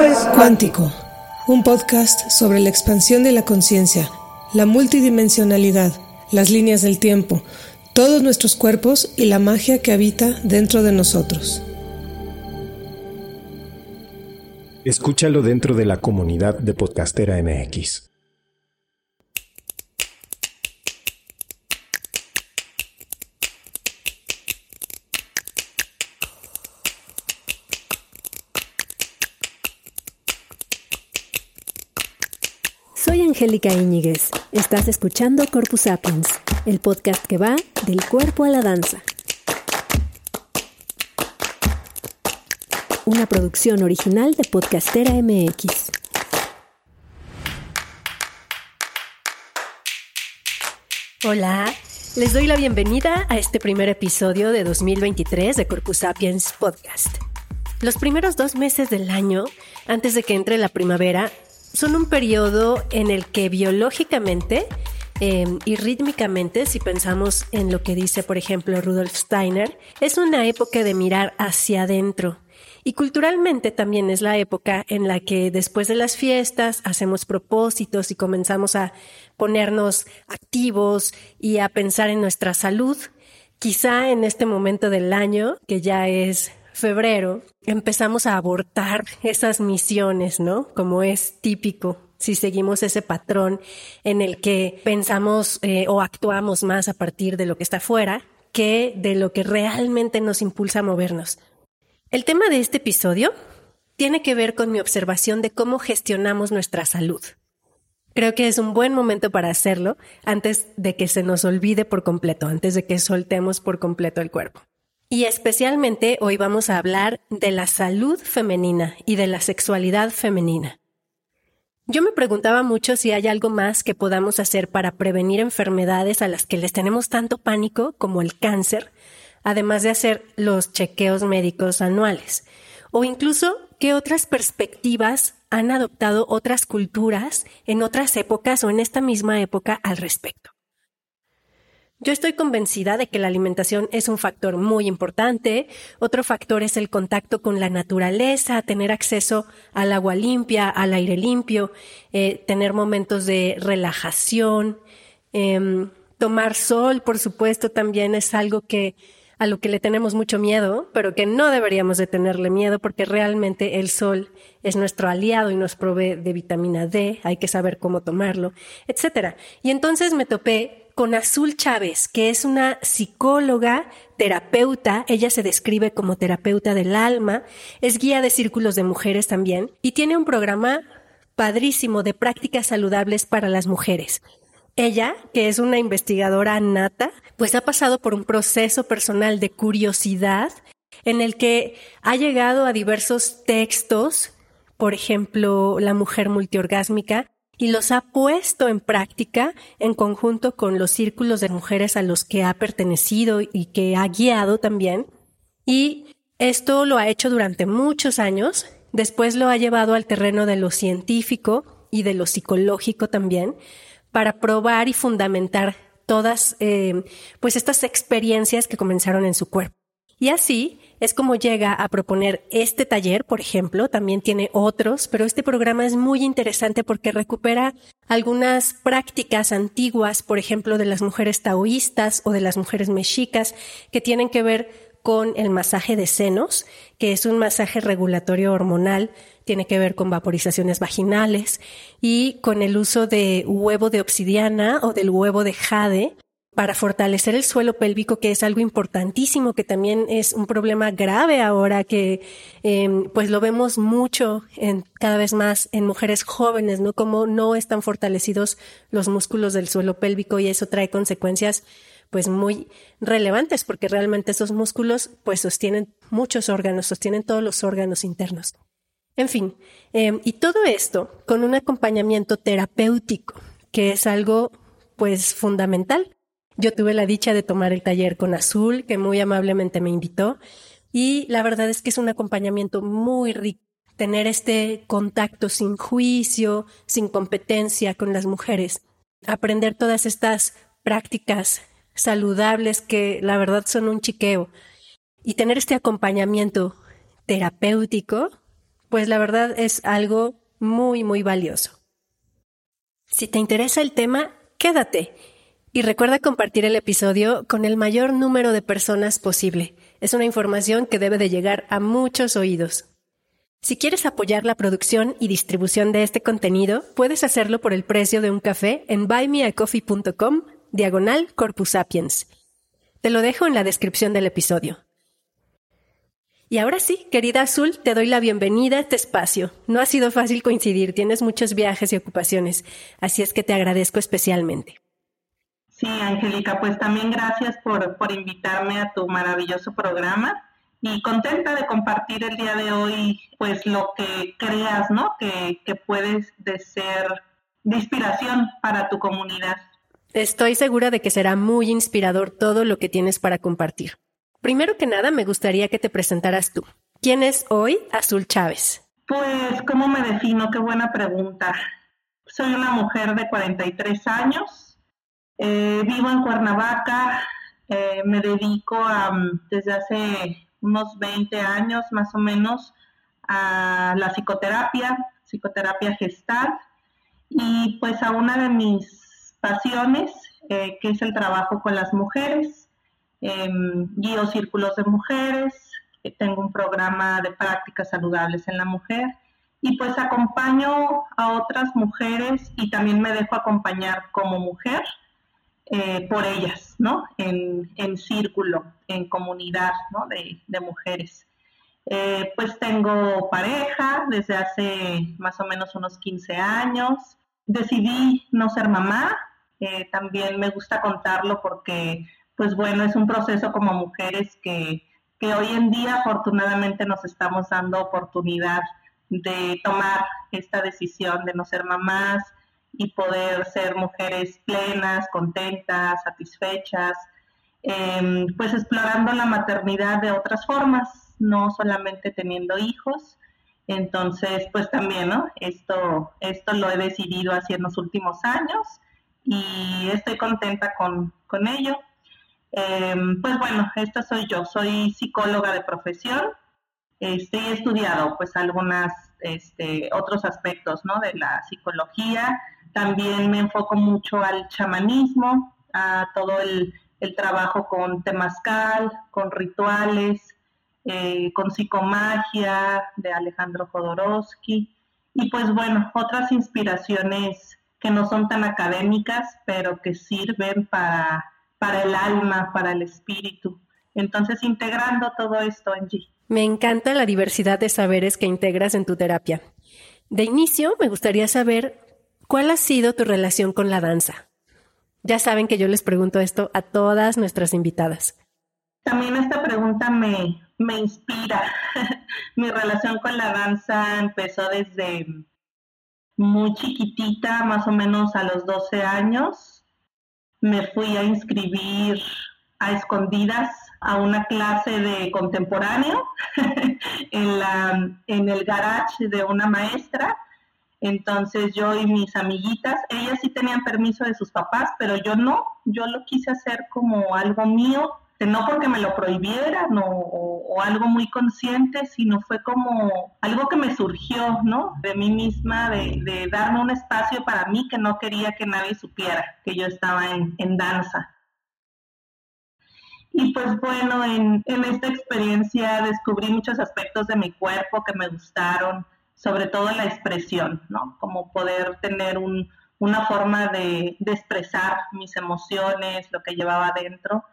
Es Cuántico, un podcast sobre la expansión de la conciencia, la multidimensionalidad, las líneas del tiempo, todos nuestros cuerpos y la magia que habita dentro de nosotros. Escúchalo dentro de la comunidad de Podcastera MX. Soy Angélica Íñiguez. Estás escuchando Corpus Sapiens, el podcast que va del cuerpo a la danza. Una producción original de Podcastera MX. Hola, les doy la bienvenida a este primer episodio de 2023 de Corpus Sapiens Podcast. Los primeros dos meses del año, antes de que entre la primavera, son un periodo en el que biológicamente em, y rítmicamente, si pensamos en lo que dice, por ejemplo, Rudolf Steiner, es una época de mirar hacia adentro. Y culturalmente también es la época en la que después de las fiestas hacemos propósitos y comenzamos a ponernos activos y a pensar en nuestra salud. Quizá en este momento del año, que ya es febrero empezamos a abortar esas misiones, ¿no? Como es típico si seguimos ese patrón en el que pensamos eh, o actuamos más a partir de lo que está fuera que de lo que realmente nos impulsa a movernos. El tema de este episodio tiene que ver con mi observación de cómo gestionamos nuestra salud. Creo que es un buen momento para hacerlo antes de que se nos olvide por completo, antes de que soltemos por completo el cuerpo. Y especialmente hoy vamos a hablar de la salud femenina y de la sexualidad femenina. Yo me preguntaba mucho si hay algo más que podamos hacer para prevenir enfermedades a las que les tenemos tanto pánico como el cáncer, además de hacer los chequeos médicos anuales, o incluso qué otras perspectivas han adoptado otras culturas en otras épocas o en esta misma época al respecto. Yo estoy convencida de que la alimentación es un factor muy importante. Otro factor es el contacto con la naturaleza, tener acceso al agua limpia, al aire limpio, eh, tener momentos de relajación. Em, tomar sol, por supuesto, también es algo que a lo que le tenemos mucho miedo, pero que no deberíamos de tenerle miedo porque realmente el sol es nuestro aliado y nos provee de vitamina D, hay que saber cómo tomarlo, etcétera. Y entonces me topé con Azul Chávez, que es una psicóloga, terapeuta, ella se describe como terapeuta del alma, es guía de círculos de mujeres también, y tiene un programa padrísimo de prácticas saludables para las mujeres. Ella, que es una investigadora nata, pues ha pasado por un proceso personal de curiosidad en el que ha llegado a diversos textos, por ejemplo, La mujer multiorgásmica, y los ha puesto en práctica en conjunto con los círculos de mujeres a los que ha pertenecido y que ha guiado también. Y esto lo ha hecho durante muchos años, después lo ha llevado al terreno de lo científico y de lo psicológico también, para probar y fundamentar todas eh, pues estas experiencias que comenzaron en su cuerpo. Y así es como llega a proponer este taller, por ejemplo, también tiene otros, pero este programa es muy interesante porque recupera algunas prácticas antiguas, por ejemplo, de las mujeres taoístas o de las mujeres mexicas, que tienen que ver con el masaje de senos, que es un masaje regulatorio hormonal, tiene que ver con vaporizaciones vaginales y con el uso de huevo de obsidiana o del huevo de jade, para fortalecer el suelo pélvico, que es algo importantísimo, que también es un problema grave ahora, que em, pues lo vemos mucho en, cada vez más en mujeres jóvenes, ¿no? Como no están fortalecidos los músculos del suelo pélvico y eso trae consecuencias pues muy relevantes porque realmente esos músculos pues sostienen muchos órganos, sostienen todos los órganos internos. En fin, em, y todo esto con un acompañamiento terapéutico, que es algo pues fundamental yo tuve la dicha de tomar el taller con Azul, que muy amablemente me invitó, y la verdad es que es un acompañamiento muy rico. Tener este contacto sin juicio, sin competencia con las mujeres, aprender todas estas prácticas saludables que la verdad son un chiqueo. Y tener este acompañamiento terapéutico, pues la verdad es algo muy, muy valioso. Si te interesa el tema, quédate y recuerda compartir el episodio con el mayor número de personas posible. Es una información que debe de llegar a muchos oídos. Si quieres apoyar la producción y distribución de este contenido, puedes hacerlo por el precio de un café en buymeacoffee.com diagonal. Te lo dejo en la descripción del episodio. Y ahora sí, querida Azul, te doy la bienvenida a este espacio. No ha sido fácil coincidir, tienes muchos viajes y ocupaciones, así es que te agradezco especialmente. Sí, Angélica, pues también gracias por, por invitarme a tu maravilloso programa y contenta de compartir el día de hoy pues lo que creas, ¿no? Que, que puedes de ser de inspiración para tu comunidad. Estoy segura de que será muy inspirador todo lo que tienes para compartir. Primero que nada, me gustaría que te presentaras tú. ¿Quién es hoy Azul Chávez? Pues, ¿cómo me defino? Qué buena pregunta. Soy una mujer de 43 años, eh, vivo en Cuernavaca, eh, me dedico a, desde hace unos 20 años más o menos a la psicoterapia, psicoterapia gestal, y pues a una de mis pasiones, eh, que es el trabajo con las mujeres. Em, guío círculos de mujeres, eh, tengo un programa de prácticas saludables en la mujer y pues acompaño a otras mujeres y también me dejo acompañar como mujer eh, por ellas, ¿no? En, círculo, en comunidad, ¿no? De, mujeres. Eh, pues tengo pareja desde hace más o menos unos 15 años. Decidí no ser mamá. también me gusta contarlo porque pues bueno, es un proceso como mujeres que, hoy en día afortunadamente nos estamos dando oportunidad de tomar esta decisión de no ser mamás y poder ser mujeres plenas, contentas, satisfechas, em, pues explorando la maternidad de otras formas, no solamente teniendo hijos. Entonces, pues también, ¿no? Esto, esto lo he decidido así en los últimos años y estoy contenta con, con ello. Em, pues bueno, esta soy yo, soy psicóloga de profesión, este, he estudiado pues algunos este, otros aspectos ¿no? de la psicología, también me enfoco mucho al chamanismo, a todo el, trabajo con temazcal, con rituales, eh, con psicomagia de Alejandro Jodorowsky y pues bueno, otras inspiraciones que no son tan académicas, pero que sirven para para el alma, para el espíritu. Entonces, integrando todo esto, Angie. Me encanta la diversidad de saberes que integras en tu terapia. De inicio, me gustaría saber cuál ha sido tu relación con la danza. Ya saben que yo les pregunto esto a todas nuestras invitadas. También esta pregunta me, me inspira. Mi relación con la danza empezó desde muy chiquitita, más o menos a los 12 años me fui a inscribir a escondidas a una clase de contemporáneo en, la, en el garage de una maestra. Entonces yo y mis amiguitas, ellas sí tenían permiso de sus papás, pero yo no, yo lo quise hacer como algo mío no porque me lo prohibieran o, algo muy consciente, sino fue como algo que me surgió, ¿no? De mí misma, de, darme un espacio para mí que no quería que nadie supiera que yo estaba en, danza. Y pues bueno, en, esta experiencia descubrí muchos aspectos de mi cuerpo que me gustaron, sobre todo la expresión, ¿no? Como poder tener una forma de, de expresar mis emociones, lo que llevaba adentro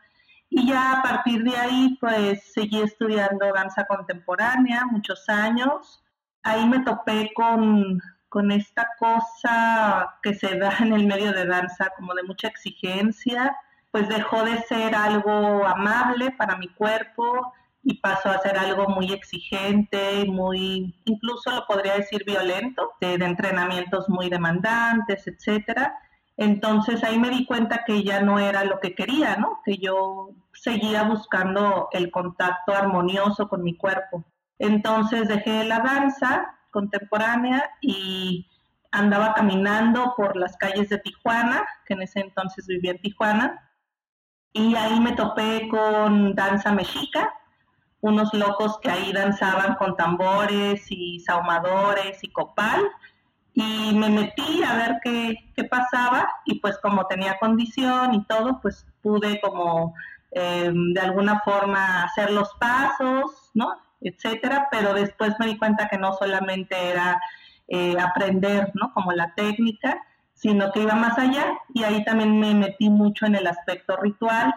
y ya a partir de ahí, pues seguí estudiando danza contemporánea muchos años. Ahí me topé con, con esta cosa que se da en el medio de danza, como de mucha exigencia, pues dejó de ser algo amable para mi cuerpo y pasó a ser algo muy exigente, muy, incluso lo podría decir violento, de, de entrenamientos muy demandantes, etcétera. Entonces ahí me di cuenta que ya no era lo que quería, ¿no? Que yo seguía buscando el contacto armonioso con mi cuerpo. Entonces dejé la danza contemporánea y andaba caminando por las calles de Tijuana, que en ese entonces vivía en Tijuana, y ahí me topé con danza mexica, unos locos que ahí danzaban con tambores y saumadores y copal y me metí a ver qué, qué pasaba y pues como tenía condición y todo, pues pude como eh, de alguna forma hacer los pasos, ¿no? Etcétera, pero después me di cuenta que no solamente era eh, aprender, ¿no? Como la técnica, sino que iba más allá y ahí también me metí mucho en el aspecto ritual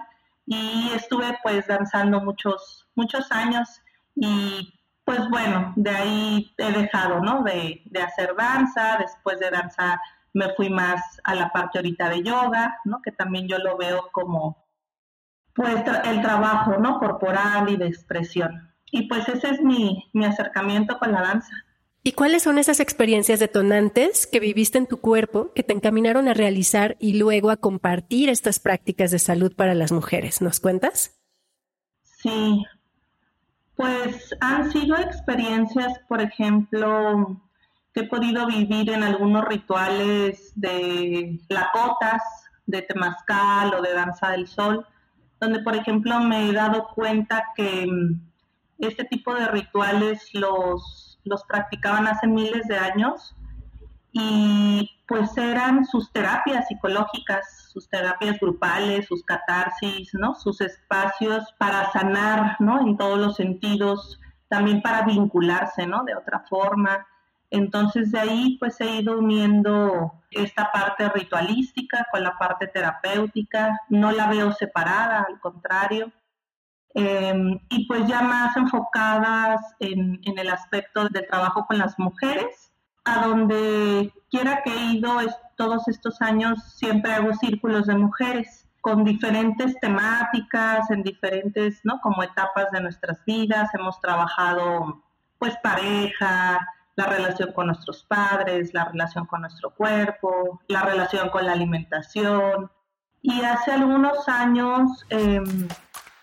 y estuve pues danzando muchos, muchos años y pues bueno, de ahí he dejado, ¿no? De, de, hacer danza, después de danza me fui más a la parte ahorita de yoga, ¿no? Que también yo lo veo como, pues, el trabajo, ¿no? Corporal y de expresión. Y pues ese es mi, mi acercamiento con la danza. ¿Y cuáles son esas experiencias detonantes que viviste en tu cuerpo que te encaminaron a realizar y luego a compartir estas prácticas de salud para las mujeres? ¿Nos cuentas? Sí, pues han sido experiencias, por ejemplo, que he podido vivir en algunos rituales de lacotas, de temazcal o de danza del sol, donde, por ejemplo, me he dado cuenta que mm, este tipo de rituales los, los practicaban hace miles de años y pues eran sus terapias psicológicas, sus terapias grupales, sus catarsis, ¿no? Sus espacios para sanar, ¿no? En todos los sentidos, también para vincularse, ¿no? De otra forma. Entonces de ahí pues he ido uniendo esta parte ritualística con la parte terapéutica, no la veo separada, al contrario. Em, y pues ya más enfocadas en, en el aspecto del trabajo con las mujeres, a donde quiera que he ido todos estos años, siempre hago círculos de mujeres con diferentes temáticas, en diferentes, ¿no? Como etapas de nuestras vidas. Hemos trabajado, pues, pareja, la relación con nuestros padres, la relación con nuestro cuerpo, la relación con la alimentación. Y hace algunos años, em,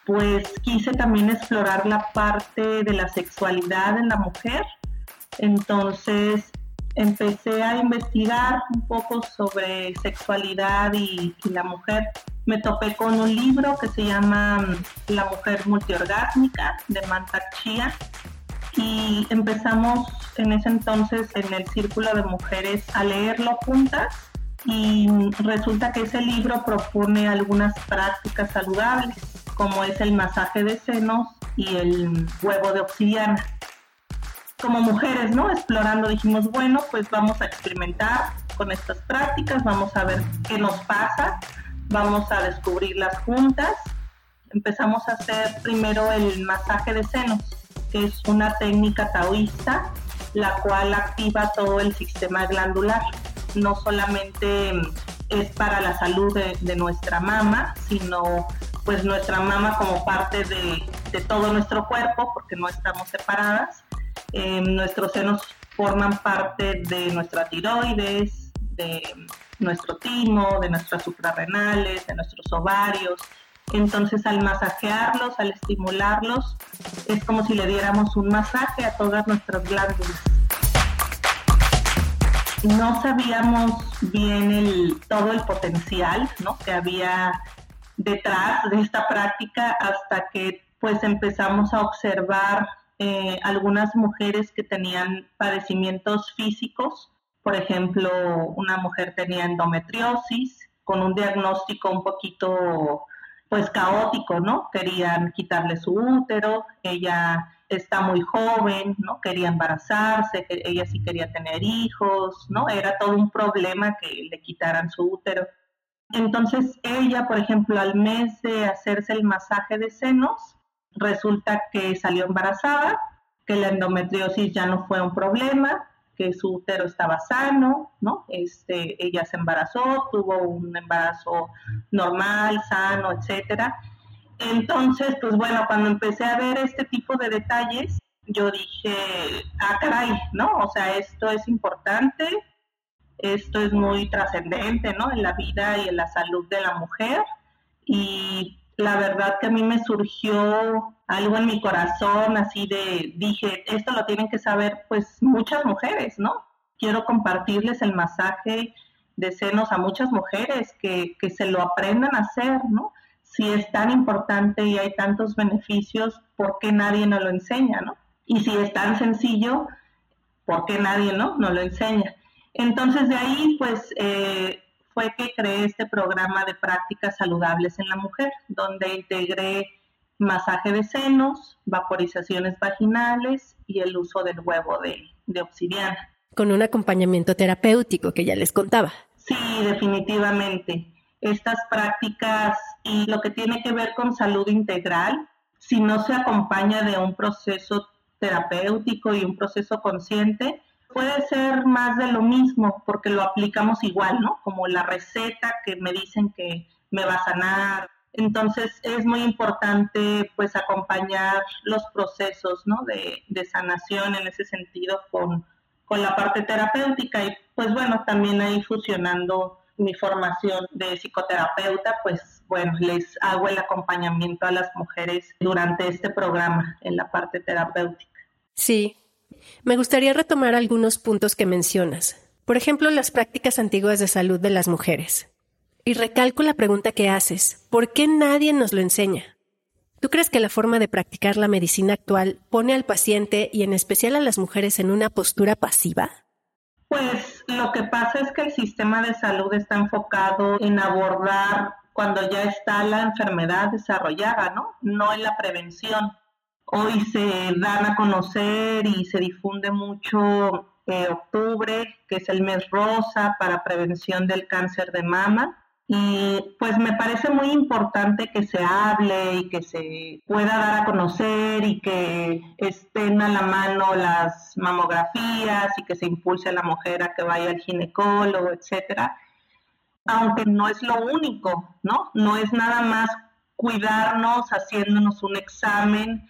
pues, quise también explorar la parte de la sexualidad en la mujer. Entonces, empecé a investigar un poco sobre sexualidad y, la mujer. Me topé con un libro que se llama mm, La mujer multiorgásmica de Mantak Chia y empezamos en ese entonces en el círculo de mujeres a leerlo juntas y resulta que ese libro propone algunas prácticas saludables como es el masaje de senos y el huevo de obsidiana como mujeres, ¿no? Explorando, dijimos, bueno, pues vamos a experimentar con estas prácticas, vamos a ver qué nos pasa, vamos a descubrirlas juntas. Empezamos a hacer primero el masaje de senos, que es una técnica taoísta, la cual activa todo el sistema glandular. No solamente es para la salud de, nuestra mama, sino pues nuestra mama como parte de, de todo nuestro cuerpo, porque no estamos separadas eh, nuestros senos forman parte de nuestra tiroides, de nuestro timo, de nuestras suprarrenales, de nuestros ovarios. Entonces al masajearlos, al estimularlos, es como si le diéramos un masaje a todas nuestras glándulas. No sabíamos bien el, todo el potencial ¿no? que había detrás de esta práctica hasta que pues empezamos a observar eh, algunas mujeres que tenían padecimientos físicos, por ejemplo, una mujer tenía endometriosis con un diagnóstico un poquito pues caótico, ¿no? Querían quitarle su útero, ella está muy joven, ¿no? Quería embarazarse, ella sí quería tener hijos, ¿no? Era todo un problema que le quitaran su útero. Entonces ella, por ejemplo, al mes de hacerse el masaje de senos, resulta que salió embarazada, que la endometriosis ya no fue un problema, que su útero estaba sano, ¿no? Este, ella se embarazó, tuvo un embarazo normal, sano, etcétera. Entonces, pues bueno, cuando empecé a ver este tipo de detalles, yo dije, ah, caray, ¿no? O sea, esto es importante, esto es muy trascendente, ¿no? En la vida y en la salud de la mujer. Y la verdad que a mí me surgió algo en mi corazón, así de, dije, esto lo tienen que saber pues muchas mujeres, ¿no? Quiero compartirles el masaje de senos a muchas mujeres que, que se lo aprendan a hacer, ¿no? si es tan importante y hay tantos beneficios, ¿por qué nadie nos lo enseña, no? Y si es tan sencillo, ¿por qué nadie no, no lo enseña? Entonces de ahí, pues, eh, fue que creé este programa de prácticas saludables en la mujer, donde integré masaje de senos, vaporizaciones vaginales y el uso del huevo de, de obsidiana. Con un acompañamiento terapéutico que ya les contaba. Sí, definitivamente. Estas prácticas y lo que tiene que ver con salud integral, si no se acompaña de un proceso terapéutico y un proceso consciente, puede ser más de lo mismo porque lo aplicamos igual, ¿no? Como la receta que me dicen que me va a sanar. Entonces es muy importante pues acompañar los procesos, ¿no? De, de sanación en ese sentido con, con la parte terapéutica y pues bueno, también ahí fusionando mi formación de psicoterapeuta, pues bueno, les hago el acompañamiento a las mujeres durante este programa en la parte terapéutica. Sí, me gustaría retomar algunos puntos que mencionas. Por ejemplo, las prácticas antiguas de salud de las mujeres. Y recalco la pregunta que haces. ¿Por qué nadie nos lo enseña? ¿Tú crees que la forma de practicar la medicina actual pone al paciente y en especial a las mujeres en una postura pasiva? Pues lo que pasa es que el sistema de salud está enfocado en abordar cuando ya está la enfermedad desarrollada, ¿no? No en la prevención hoy se dan a conocer y se difunde mucho eh, octubre, que es el mes rosa para prevención del cáncer de mama. Y pues me parece muy importante que se hable y que se pueda dar a conocer y que estén a la mano las mamografías y que se impulse a la mujer a que vaya al ginecólogo, etcétera. Aunque no es lo único, ¿no? No es nada más cuidarnos haciéndonos un examen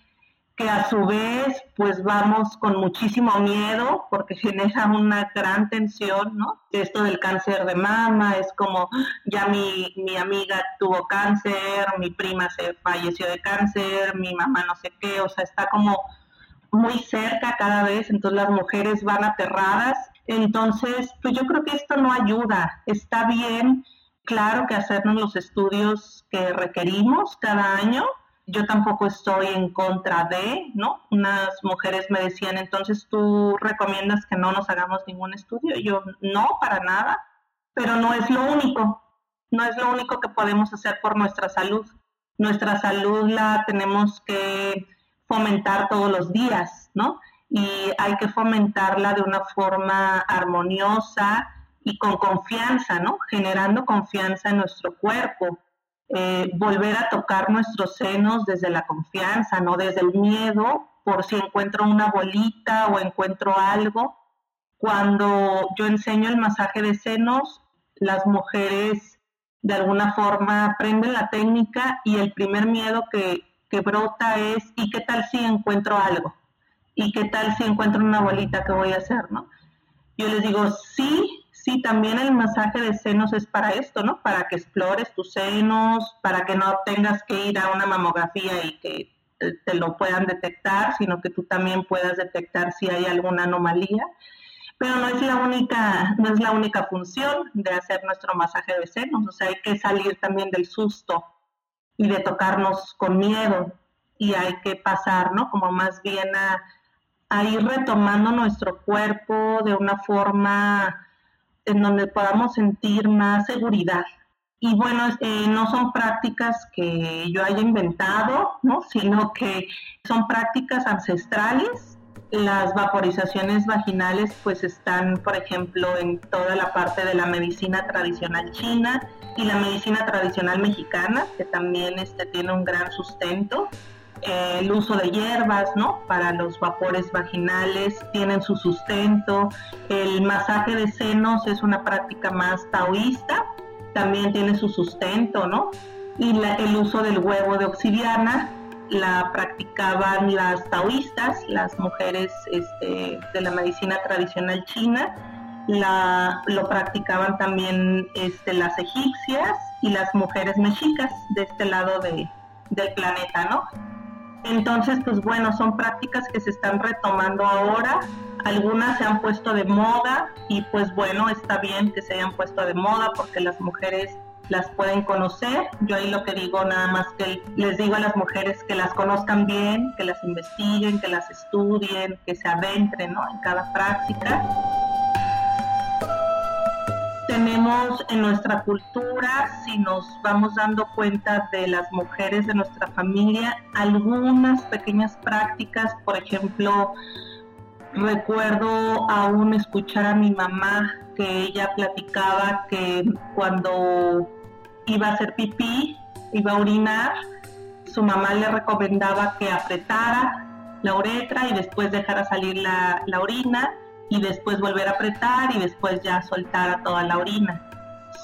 que a su vez pues vamos con muchísimo miedo porque genera una gran tensión, ¿no? Esto del cáncer de mama es como ya mi, mi amiga tuvo cáncer, mi prima se falleció de cáncer, mi mamá no sé qué, o sea, está como muy cerca cada vez, entonces las mujeres van aterradas. Entonces, pues yo creo que esto no ayuda. Está bien, claro que hacernos los estudios que requerimos cada año, yo tampoco estoy en contra de, ¿no? Unas mujeres me decían, entonces tú recomiendas que no nos hagamos ningún estudio. Y yo, no, para nada, pero no es lo único, no es lo único que podemos hacer por nuestra salud. Nuestra salud la tenemos que fomentar todos los días, ¿no? Y hay que fomentarla de una forma armoniosa y con confianza, ¿no? Generando confianza en nuestro cuerpo eh, volver a tocar nuestros senos desde la confianza, no desde el miedo, por si encuentro una bolita o encuentro algo. Cuando yo enseño el masaje de senos, las mujeres de alguna forma aprenden la técnica y el primer miedo que, que brota es ¿y qué tal si encuentro algo? ¿Y qué tal si encuentro una bolita que voy a hacer? ¿no? Yo les digo, sí, Sí, también el masaje de senos es para esto, ¿no? Para que explores tus senos, para que no tengas que ir a una mamografía y que te, lo puedan detectar, sino que tú también puedas detectar si hay alguna anomalía. Pero no es la única, no es la única función de hacer nuestro masaje de senos, o sea, hay que salir también del susto y de tocarnos con miedo y hay que pasar, ¿no? Como más bien a, a ir retomando nuestro cuerpo de una forma en donde podamos sentir más seguridad. Y bueno, eh, no son prácticas que yo haya inventado, ¿no? sino que son prácticas ancestrales. Las vaporizaciones vaginales pues están, por ejemplo, en toda la parte de la medicina tradicional china y la medicina tradicional mexicana, que también este, tiene un gran sustento. Eh, el uso de hierbas, ¿no? Para los vapores vaginales, tienen su sustento. El masaje de senos es una práctica más taoísta, también tiene su sustento, ¿no? Y el uso del huevo de obsidiana la practicaban las taoístas, las mujeres este, de la medicina tradicional china, la, lo practicaban también este, las egipcias y las mujeres mexicas de este lado de, del planeta, ¿no? Entonces, pues bueno, son prácticas que se están retomando ahora. Algunas se han puesto de moda y pues bueno, está bien que se hayan puesto de moda porque las mujeres las pueden conocer. Yo ahí lo que digo nada más que les digo a las mujeres que las conozcan bien, que las investiguen, que las estudien, que se adentren en cada práctica. Tenemos en nuestra cultura, si nos vamos dando cuenta de las mujeres de nuestra familia, algunas pequeñas prácticas, por ejemplo, recuerdo aún escuchar a mi mamá que ella platicaba que cuando iba a hacer pipí, iba a orinar, su mamá le recomendaba que apretara la uretra y después dejara salir la, orina y después volver a apretar y después ya soltara toda la orina.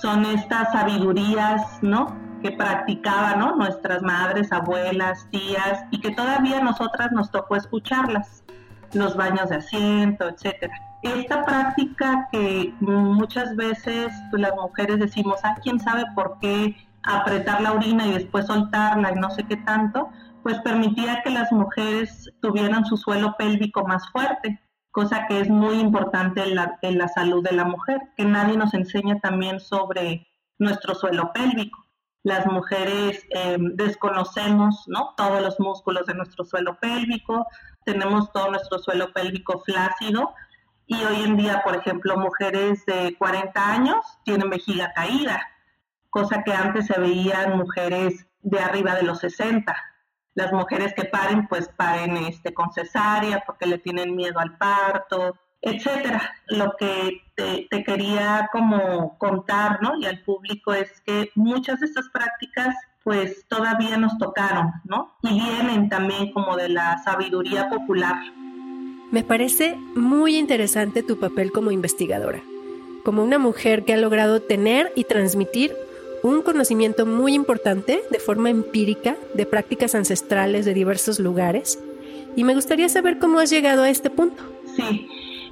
Son estas sabidurías, ¿no? Que practicaban, ¿no? Nuestras madres, abuelas, tías y que todavía nosotras nos tocó escucharlas. Los baños de asiento, etcétera. Esta práctica que muchas veces pues, las mujeres decimos, ah, quién sabe por qué apretar la orina y después soltarla y no sé qué tanto, pues permitía que las mujeres tuvieran su suelo pélvico más fuerte, cosa que es muy importante en la, en la salud de la mujer, que nadie nos enseña también sobre nuestro suelo pélvico. Las mujeres eh, desconocemos ¿no? todos los músculos de nuestro suelo pélvico, tenemos todo nuestro suelo pélvico flácido y hoy en día, por ejemplo, mujeres de 40 años tienen vejiga caída, cosa que antes se veían mujeres de arriba de los 60. Las mujeres que paren, pues paren este, con cesárea porque le tienen miedo al parto, etcétera. Lo que te, te, quería como contar, ¿no? Y al público es que muchas de estas prácticas pues todavía nos tocaron, ¿no? Y vienen también como de la sabiduría popular. Me parece muy interesante tu papel como investigadora, como una mujer que ha logrado tener y transmitir un conocimiento muy importante de forma empírica de prácticas ancestrales de diversos lugares. Y me gustaría saber cómo has llegado a este punto. Sí,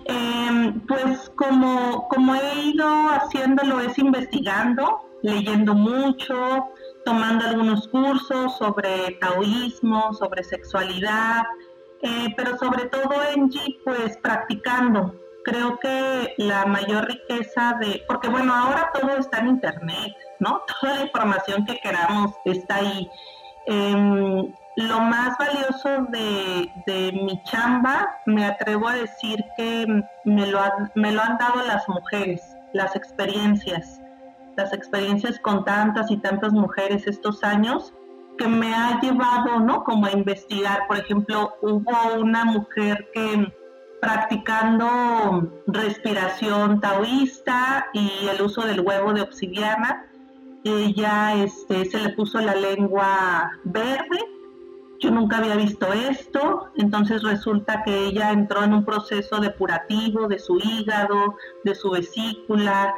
em, pues como, como he ido haciéndolo es investigando, leyendo mucho, tomando algunos cursos sobre taoísmo, sobre sexualidad, eh, pero sobre todo en G, pues practicando, creo que la mayor riqueza de, porque bueno, ahora todo está en Internet, ¿no? Toda la información que queramos está ahí. Em, lo más valioso de, de, mi chamba, me atrevo a decir que me lo, me lo han dado las mujeres, las experiencias, las experiencias con tantas y tantas mujeres estos años que me ha llevado, ¿no? Como a investigar, por ejemplo, hubo una mujer que practicando respiración taoísta y el uso del huevo de obsidiana. Ella este, se le puso la lengua verde. Yo nunca había visto esto, entonces resulta que ella entró en un proceso depurativo de su hígado, de su vesícula.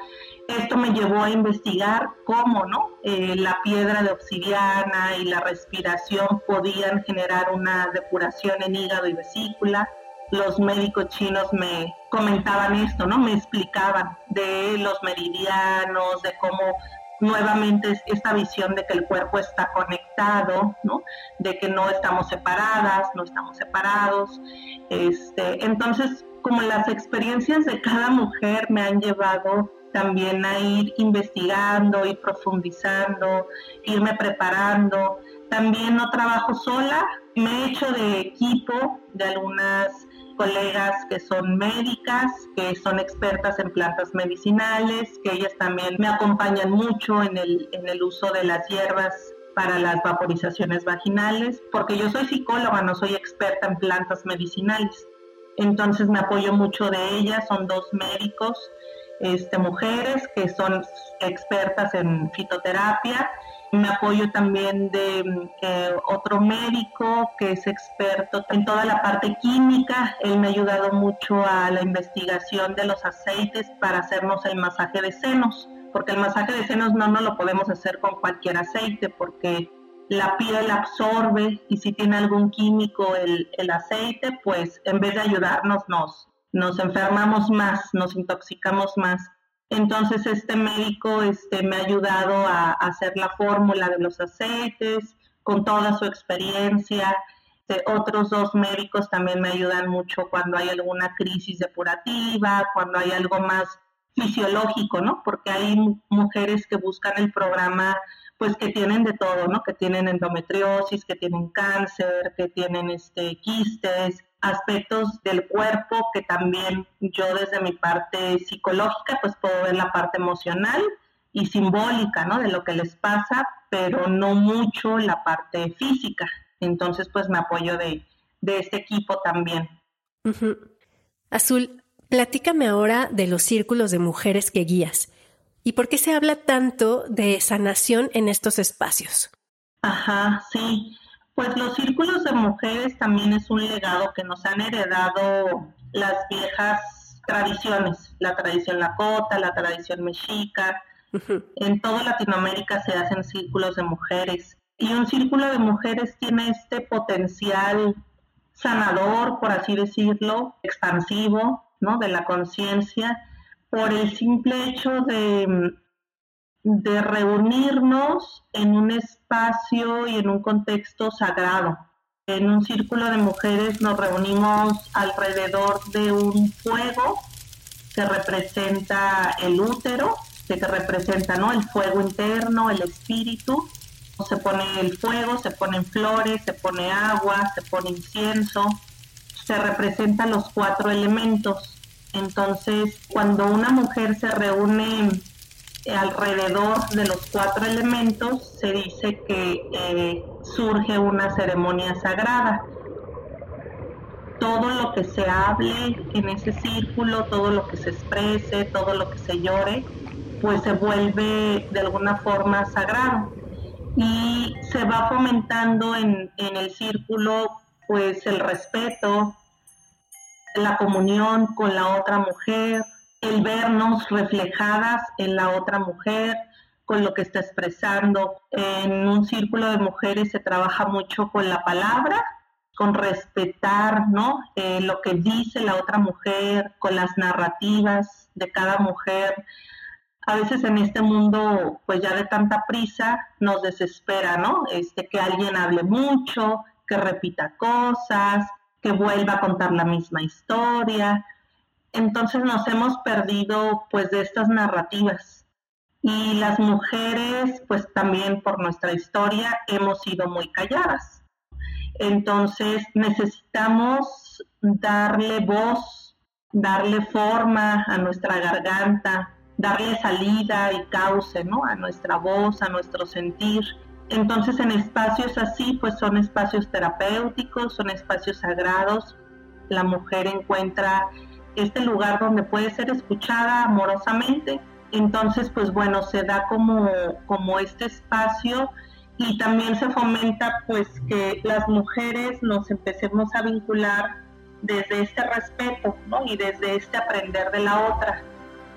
Esto me llevó a investigar cómo ¿no? Eh, la piedra de obsidiana y la respiración podían generar una depuración en hígado y vesícula los médicos chinos me comentaban esto, ¿no? Me explicaban de los meridianos, de cómo nuevamente esta visión de que el cuerpo está conectado, ¿no? De que no estamos separadas, no estamos separados. Este, entonces, como las experiencias de cada mujer me han llevado también a ir investigando, y profundizando, irme preparando. También no trabajo sola, me he hecho de equipo de algunas colegas que son médicas, que son expertas en plantas medicinales, que ellas también me acompañan mucho en el, en el uso de las hierbas para las vaporizaciones vaginales, porque yo soy psicóloga, no soy experta en plantas medicinales. Entonces me apoyo mucho de ellas, son dos médicos, este, mujeres que son expertas en fitoterapia me apoyo también de eh, otro médico que es experto en toda la parte química. Él me ha ayudado mucho a la investigación de los aceites para hacernos el masaje de senos, porque el masaje de senos no nos lo podemos hacer con cualquier aceite, porque la piel absorbe y si tiene algún químico el, el aceite, pues en vez de ayudarnos nos, nos enfermamos más, nos intoxicamos más. Entonces este médico este, me ha ayudado a, hacer la fórmula de los aceites con toda su experiencia. Este, otros dos médicos también me ayudan mucho cuando hay alguna crisis depurativa, cuando hay algo más fisiológico, ¿no? Porque hay mujeres que buscan el programa pues que tienen de todo, ¿no? Que tienen endometriosis, que tienen cáncer, que tienen este quistes, aspectos del cuerpo que también yo desde mi parte psicológica pues puedo ver la parte emocional y simbólica, ¿no? De lo que les pasa, pero no mucho la parte física. Entonces pues me apoyo de, de este equipo también. Azul, platícame ahora de los círculos de mujeres que guías. ¿Y por qué se habla tanto de sanación en estos espacios? Ajá, sí. Pues los círculos de mujeres también es un legado que nos han heredado las viejas tradiciones, la tradición lakota, la tradición mexica. En toda Latinoamérica se hacen círculos de mujeres y un círculo de mujeres tiene este potencial sanador, por así decirlo, expansivo, ¿no? De la conciencia por el simple hecho de, de reunirnos en un espacio y en un contexto sagrado. En un círculo de mujeres nos reunimos alrededor de un fuego que representa el útero, que representa ¿no? el fuego interno, el espíritu. Se pone el fuego, se ponen flores, se pone agua, se pone incienso, se representan los cuatro elementos entonces, cuando una mujer se reúne alrededor de los cuatro elementos, se dice que eh, surge una ceremonia sagrada. Todo lo que se hable en ese círculo, todo lo que se exprese, todo lo que se llore, pues se vuelve de alguna forma sagrado. Y se va fomentando en, en el círculo pues el respeto, la comunión con la otra mujer, el vernos reflejadas en la otra mujer, con lo que está expresando. En un círculo de mujeres se trabaja mucho con la palabra, con respetar ¿no? Eh, lo que dice la otra mujer, con las narrativas de cada mujer. A veces en este mundo, pues ya de tanta prisa, nos desespera, ¿no? Este, que alguien hable mucho, que repita cosas, que vuelva a contar la misma historia. Entonces nos hemos perdido pues de estas narrativas. Y las mujeres pues también por nuestra historia hemos sido muy calladas. Entonces necesitamos darle voz, darle forma a nuestra garganta, darle salida y cauce ¿no? a nuestra voz, a nuestro sentir entonces en espacios así, pues son espacios terapéuticos, son espacios sagrados. La mujer encuentra este lugar donde puede ser escuchada amorosamente. Entonces, pues bueno, se da como, como este espacio y también se fomenta pues que las mujeres nos empecemos a vincular desde este respeto, ¿no? Y desde este aprender de la otra,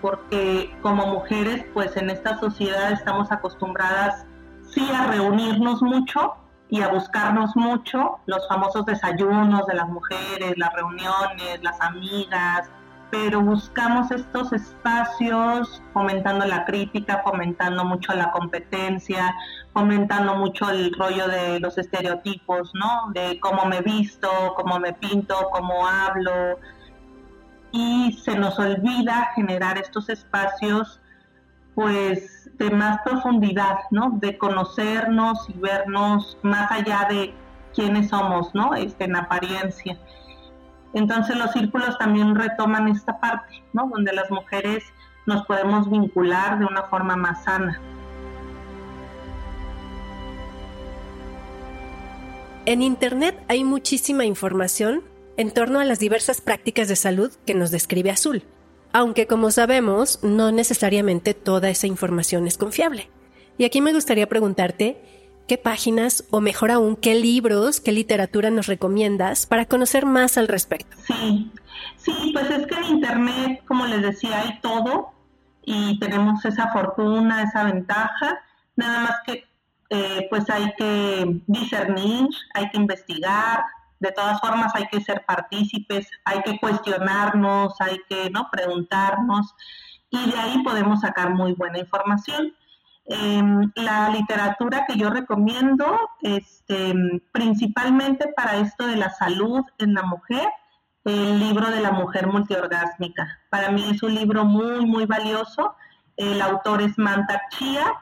porque como mujeres pues en esta sociedad estamos acostumbradas sí a reunirnos mucho y a buscarnos mucho, los famosos desayunos de las mujeres, las reuniones, las amigas, pero buscamos estos espacios fomentando la crítica, fomentando mucho la competencia, fomentando mucho el rollo de los estereotipos, ¿no? De cómo me visto, cómo me pinto, cómo hablo. Y se nos olvida generar estos espacios pues de más profundidad, ¿no? De conocernos y vernos más allá de quiénes somos, ¿no? Este, en apariencia. Entonces los círculos también retoman esta parte, ¿no? Donde las mujeres nos podemos vincular de una forma más sana. En Internet hay muchísima información en torno a las diversas prácticas de salud que nos describe Azul aunque como sabemos, no necesariamente toda esa información es confiable. Y aquí me gustaría preguntarte, ¿qué páginas o mejor aún, qué libros, qué literatura nos recomiendas para conocer más al respecto? Sí, sí, pues es que en Internet, como les decía, hay todo y tenemos esa fortuna, esa ventaja, nada más que eh, pues hay que discernir, hay que investigar, de todas formas hay que ser partícipes, hay que cuestionarnos, hay que ¿no? preguntarnos y de ahí podemos sacar muy buena información. Em, la literatura que yo recomiendo, este, principalmente para esto de la salud en la mujer, el libro de la mujer multiorgásmica. Para mí es un libro muy, muy valioso. El autor es Manta Chia.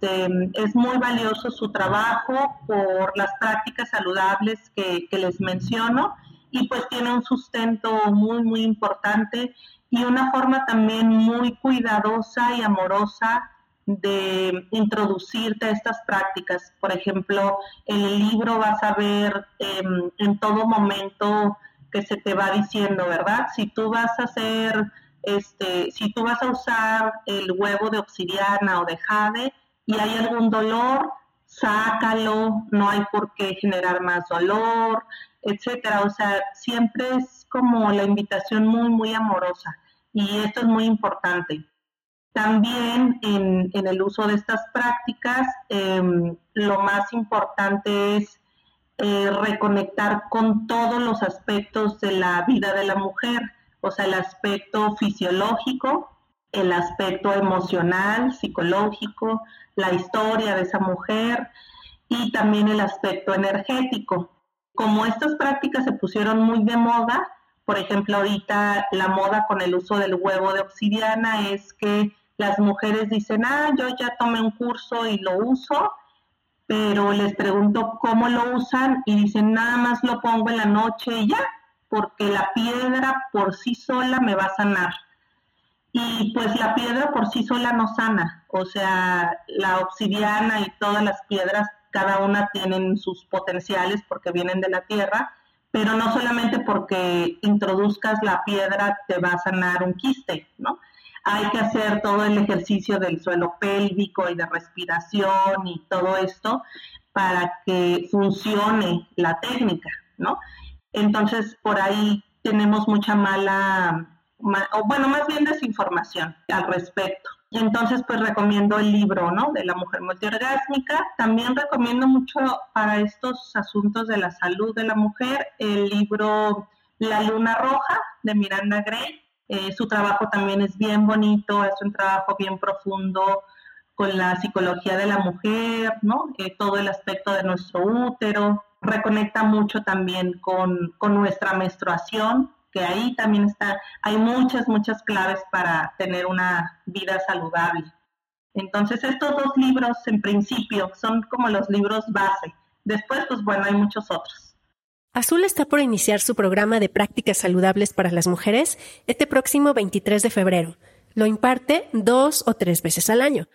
Em, es muy valioso su trabajo por las prácticas saludables que, que les menciono y pues tiene un sustento muy, muy importante y una forma también muy cuidadosa y amorosa de introducirte a estas prácticas. Por ejemplo, en el libro vas a ver em, en todo momento que se te va diciendo, ¿verdad? Si tú vas a hacer, este, si tú vas a usar el huevo de obsidiana o de jade y hay algún dolor, sácalo, no hay por qué generar más dolor, etcétera. O sea, siempre es como la invitación muy, muy amorosa y esto es muy importante. También en, el uso de estas prácticas, em, lo más importante es eh, reconectar con todos los aspectos de la vida de la mujer, o sea, el aspecto fisiológico, el aspecto emocional, psicológico, la historia de esa mujer y también el aspecto energético. Como estas prácticas se pusieron muy de moda, por ejemplo, ahorita la moda con el uso del huevo de obsidiana es que las mujeres dicen, ah, yo ya tomé un curso y lo uso, pero les pregunto cómo lo usan y dicen, nada más lo pongo en la noche y ya, porque la piedra por sí sola me va a sanar. Y pues la piedra por sí sola no sana, o sea, la obsidiana y todas las piedras, cada una tienen sus potenciales porque vienen de la tierra, pero no solamente porque introduzcas la piedra te va a sanar un quiste, ¿no? Hay que hacer todo el ejercicio del suelo pélvico y de respiración y todo esto para que funcione la técnica, ¿no? Entonces, por ahí tenemos mucha mala, o bueno, más bien desinformación al respecto. Entonces, pues recomiendo el libro, ¿no? De la mujer multiorgásmica. También recomiendo mucho para estos asuntos de la salud de la mujer el libro La Luna Roja de Miranda Gray. Eh, su trabajo también es bien bonito, es un trabajo bien profundo con la psicología de la mujer, ¿no? Eh, todo el aspecto de nuestro útero. Reconecta mucho también con, con nuestra menstruación, que ahí también está, hay muchas, muchas claves para tener una vida saludable. Entonces, estos dos libros en principio son como los libros base. Después, pues bueno, hay muchos otros. Azul está por iniciar su programa de prácticas saludables para las mujeres este próximo 23 de febrero. Lo imparte dos o tres veces al año.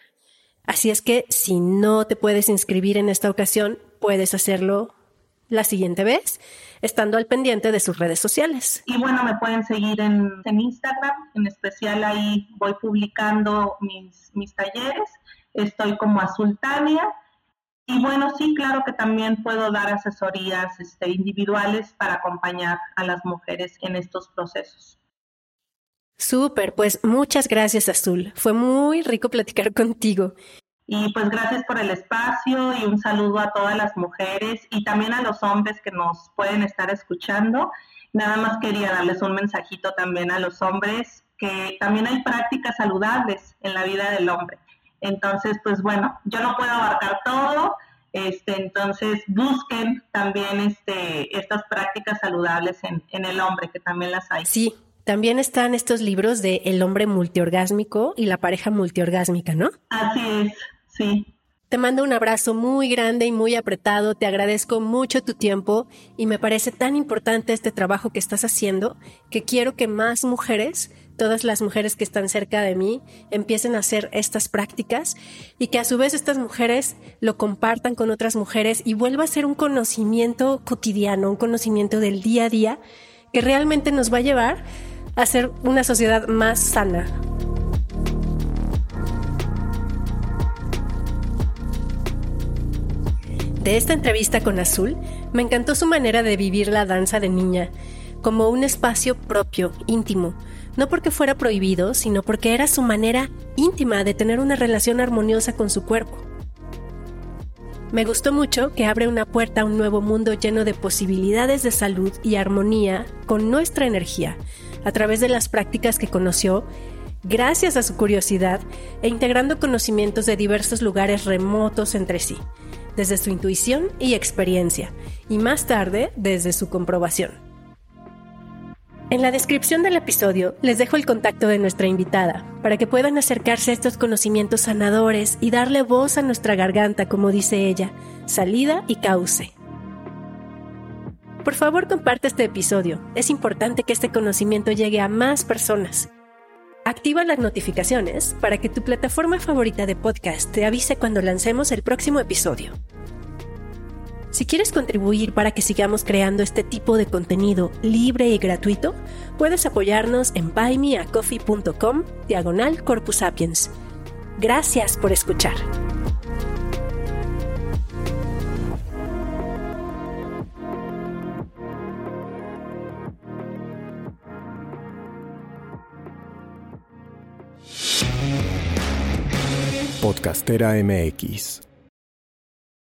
Así es que si no te puedes inscribir en esta ocasión, puedes hacerlo la siguiente vez, estando al pendiente de sus redes sociales. Y bueno, me pueden seguir en, Instagram, en especial ahí voy publicando mis, mis talleres, estoy como Azultania. Y bueno, sí, claro que también puedo dar asesorías este, individuales para acompañar a las mujeres en estos procesos. Súper, pues muchas gracias Azul. Fue muy rico platicar contigo. Y pues gracias por el espacio y un saludo a todas las mujeres y también a los hombres que nos pueden estar escuchando. Nada más quería darles un mensajito también a los hombres que también hay prácticas saludables en la vida del hombre. Entonces, pues bueno, yo no puedo abarcar todo, este, entonces busquen también este, estas prácticas saludables en, en el hombre, que también las hay. Sí, también están estos libros de El hombre multiorgásmico y la pareja multiorgásmica, ¿no? Así es, sí. Te mando un abrazo muy grande y muy apretado, te agradezco mucho tu tiempo y me parece tan importante este trabajo que estás haciendo que quiero que más mujeres, todas las mujeres que están cerca de mí, empiecen a hacer estas prácticas y que a su vez estas mujeres lo compartan con otras mujeres y vuelva a ser un conocimiento cotidiano, un conocimiento del día a día que realmente nos va a llevar a ser una sociedad más sana. De esta entrevista con Azul, me encantó su manera de vivir la danza de niña, como un espacio propio, íntimo, no porque fuera prohibido, sino porque era su manera íntima de tener una relación armoniosa con su cuerpo. Me gustó mucho que abre una puerta a un nuevo mundo lleno de posibilidades de salud y armonía con nuestra energía, a través de las prácticas que conoció, gracias a su curiosidad e integrando conocimientos de diversos lugares remotos entre sí, desde su intuición y experiencia, y más tarde desde su comprobación. En la descripción del episodio les dejo el contacto de nuestra invitada para que puedan acercarse a estos conocimientos sanadores y darle voz a nuestra garganta, como dice ella, salida y cauce. Por favor, comparte este episodio. Es importante que este conocimiento llegue a más personas. Activa las notificaciones para que tu plataforma favorita de podcast te avise cuando lancemos el próximo episodio. Si quieres contribuir para que sigamos creando este tipo de contenido libre y gratuito, puedes apoyarnos en buymeacoffee.com diagonal. Gracias por escuchar. Podcastera MX